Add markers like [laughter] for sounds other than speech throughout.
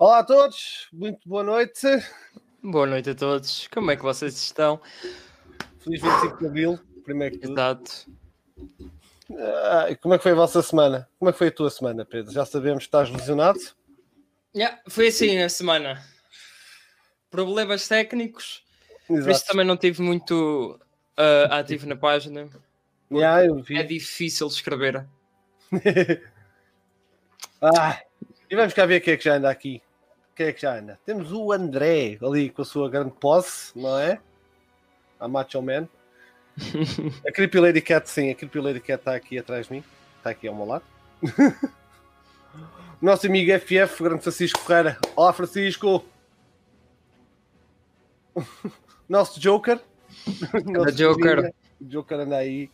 Olá a todos, muito boa noite. Boa noite a todos. Como é que vocês estão? Feliz 25 de Abril, primeiro que tudo. Exato. Ah, e como é que foi a vossa semana? Como é que foi a tua semana, Pedro? Já sabemos que estás lesionado. Yeah, foi assim a semana. Problemas técnicos. Por isso Exato. também não tive muito ah, ativo na página. Yeah. É difícil escrever. [laughs] Ah, e vamos cá ver quem é que já anda aqui. Quem é que já anda? Temos o André ali com a sua grande posse, não é? A Macho Man. [laughs] A Creepy Lady Cat, sim, a Creepy Lady Cat está aqui atrás de mim. Está aqui ao meu lado. [laughs] Nosso amigo FF, grande Francisco Ferreira. Olá, Francisco. [laughs] Nosso Joker. Nosso Joker. Joker anda aí.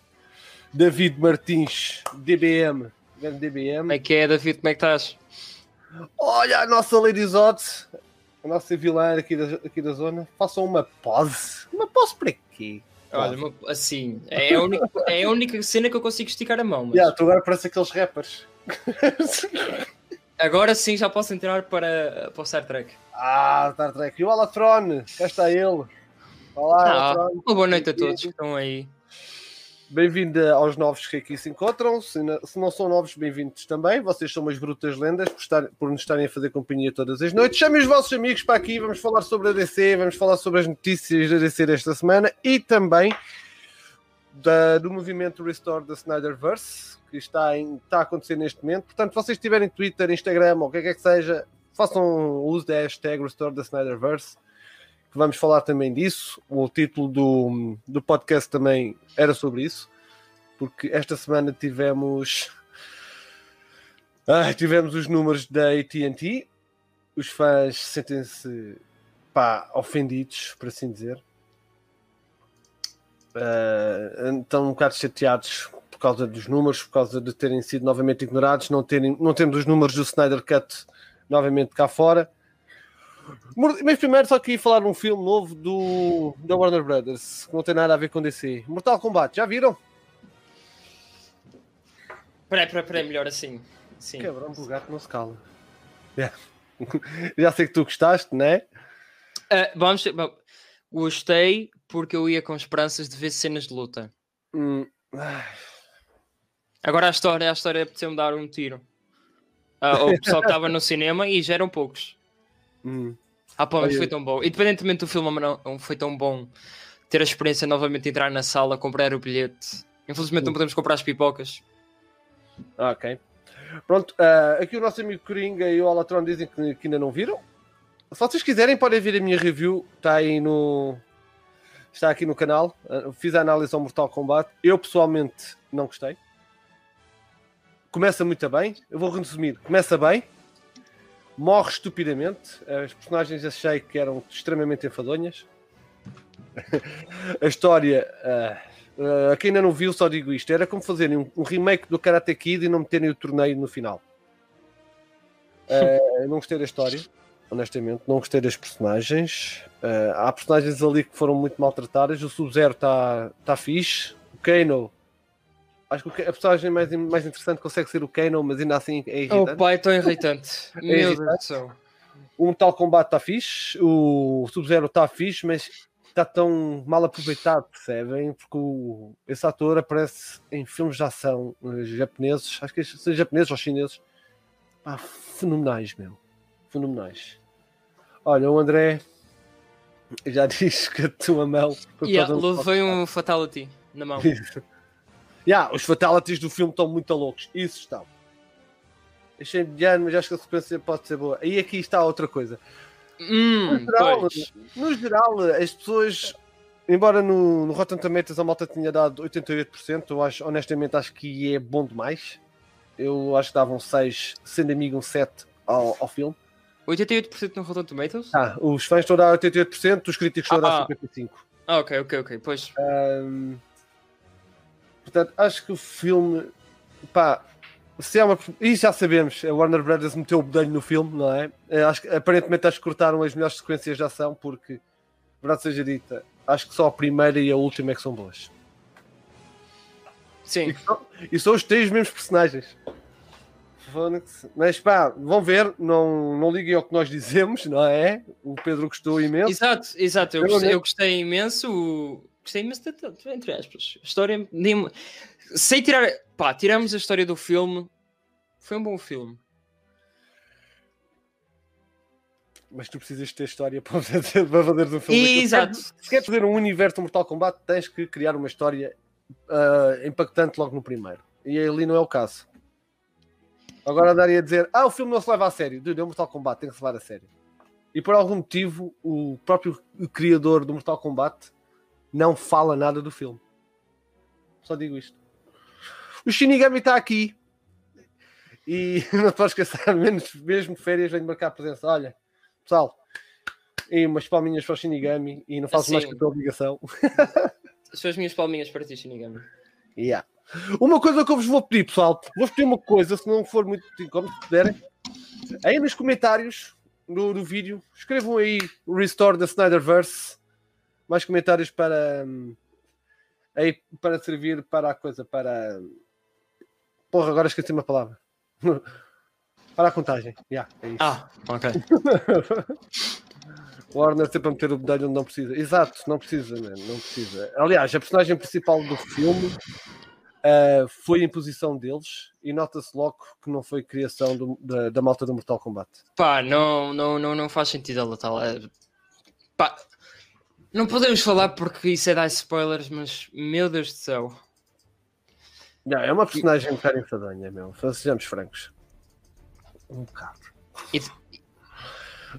David Martins, DBM. Grande DBM. Como é que é, David? Como é que estás? Olha a nossa Lady Zod, a nossa vilã aqui da, aqui da zona. Façam uma pose. Uma pose para quê? Olha, uma- assim, é a, única, é a única cena que eu consigo esticar a mão. Mas Yeah, tu agora parece aqueles rappers. [laughs] agora sim já posso entrar para, para o Star Trek. ah, Star Trek. E o Alatron, cá está ele. Olá, Ah, Alatron. uma boa noite a todos que estão aí. Bem-vindo aos novos que aqui se encontram. Se não, se não são novos, bem-vindos também. Vocês são umas brutas lendas por, estar, por nos estarem a fazer companhia todas as noites. Chamem os vossos amigos para aqui. Vamos falar sobre a DC, vamos falar sobre as notícias da DC desta semana e também da- do movimento Restore da Snyderverse que está, em- está a acontecer neste momento. Portanto, vocês tiverem Twitter, Instagram ou o que é que seja, façam uso da hashtag Restore da Snyderverse vamos falar também disso. O título do, do podcast também era sobre isso, porque esta semana tivemos. Ai, tivemos os números da ATT. Os fãs sentem-se pá, ofendidos, por assim dizer. Ah, estão um bocado chateados por causa dos números, por causa de terem sido novamente ignorados, não, terem, não temos os números do Snyder Cut novamente cá fora. Mas primeiro só queria falar de um filme novo do, da Warner Brothers, que não tem nada a ver com DC. Mortal Kombat, já viram? Peraí, peraí, peraí, melhor assim. Sim. Cabrão, o gato não se cala. Já. [laughs] já sei que tu gostaste, né? Ah, vamos, bom, gostei porque eu ia com esperanças de ver cenas de luta. Hum, Agora a história, a história apeteceu-me dar um tiro. Ah, o pessoal que estava no cinema e já eram poucos. Hum. Ah, pá, mas Olha- foi tão bom. Independentemente do filme, não, foi tão bom ter a experiência de novamente entrar na sala, comprar o bilhete. Infelizmente não podemos comprar as pipocas. Ah, ok. Pronto, ah, aqui o nosso amigo Coringa e o Alatron dizem que, que ainda não viram. Se vocês quiserem, podem ver a minha review. Está aí no. Está aqui no canal. Ah, fiz a análise ao Mortal Kombat. Eu pessoalmente não gostei. Começa muito bem. Eu vou resumir. Começa bem. Morre estupidamente. As personagens achei que eram extremamente enfadonhas. a história. ah, a quem ainda não viu, só digo isto: era como fazerem um, um remake do Karate Kid e não meterem o torneio no final. Ah, não gostei da história, honestamente, não gostei das personagens. Ah, há personagens ali que foram muito maltratadas. O Sub-Zero está tá fixe. O Kano, acho que o a personagem mais, mais interessante consegue ser o Kano, mas ainda assim é irritante. Oh, pai, é tão irritante. [laughs] Meu Deus do céu. O Kombat está fixe, o Sub-Zero está fixe, mas está tão mal aproveitado, percebem? Porque o- esse ator aparece em filmes de ação eh, japoneses, acho que são japoneses ou chineses, fenomenais, meu. Fenomenais. Olha, o André já [laughs] diz que a tua foi Yeah, levei um fatality na mão. [laughs] Yeah, os fatalities do filme estão muito loucos. Isso estão. Achei mediano, mas acho que a sequência pode ser boa. E aqui está outra coisa. Hum, No geral, pois. no geral, as pessoas, embora no, no Rotten Tomatoes a malta tinha dado 88%, eu acho, honestamente acho que é bom demais. Eu acho que davam 6, sendo amigo um 7 ao, ao filme. 88% no Rotten Tomatoes? Ah, os fãs estão a dar 88%, os críticos estão a dar Ah, 55%. Ah, ok, ok, ok. Pois. Ahm, portanto, acho que o filme, pá, se é uma. E já sabemos, a Warner Brothers meteu o bedelho no filme, não é? Eh, Acho aparentemente, acho que cortaram as melhores sequências de ação, porque, verdade seja dita, acho que só a primeira e a última é que são boas. E, Sim. que são- e são os três mesmos personagens. Mas pá, vão ver, não, não liguem ao que nós dizemos, não é? O Pedro gostou imenso. Exato, exato. Eu, Eu gostei, eu gostei imenso. Gostei imenso, de, de- entre aspas. A história. nem- Sei tirar. Pá, tiramos a história do filme. Foi um bom filme. Mas tu precisas ter história [laughs] para fazer um filme. Exato. Se queres fazer um universo de Mortal Kombat, tens que criar uma história ah, impactante logo no primeiro. E ali não é o caso. Agora daria a dizer, ah, o filme não se leva a sério. Dude, é um Mortal Kombat, tem que se levar a sério. E por algum motivo, o próprio criador do Mortal Kombat não fala nada do filme. Só digo isto. O Shinigami está aqui. E [laughs] não te podes esquecer, menos, mesmo férias, vem marcar presença. Olha, pessoal, e umas palminhas para o Shinigami e não faço mais Assim. que a tua obrigação. As suas minhas palminhas para ti, Shinigami. Yeah. Uma coisa que eu vos vou pedir, pessoal, vou pedir uma coisa, se não for muito incómodo, se puderem, aí nos comentários do, do vídeo, escrevam aí o Restore da Snyderverse, mais comentários para hum, aí para servir para a coisa, para porra, agora esqueci uma palavra. [laughs] para a contagem. Yeah, é isso. Ah, ok. [laughs] O Warner sempre a meter o medalho onde não precisa. Exato, não precisa, man, não precisa. Aliás, a personagem principal do filme ah, foi em posição deles e nota-se logo que não foi criação do- da, da malta do Mortal Kombat. Pá, não, não, não, não faz sentido ela tal. É... Pá, não podemos falar porque isso é dar spoilers, mas meu Deus do céu. Não, é uma personagem um bocado enfadonha, meu. Sejamos francos. Um bocado. E-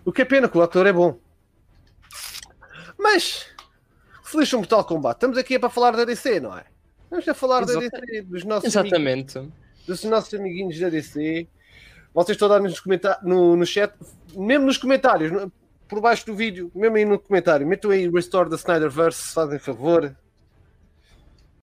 O que é pena que o ator é bom. Mas, lixa o Mortal Kombat, estamos aqui é para falar da DC, não é? Vamos a falar da DC, dos nossos Exatamente. dos nossos amiguinhos da DC. Vocês estão a dar nos comentários, no, no chat, mesmo nos comentários, por baixo do vídeo, mesmo aí no comentário, metam aí Restore da Snyderverse, se fazem favor.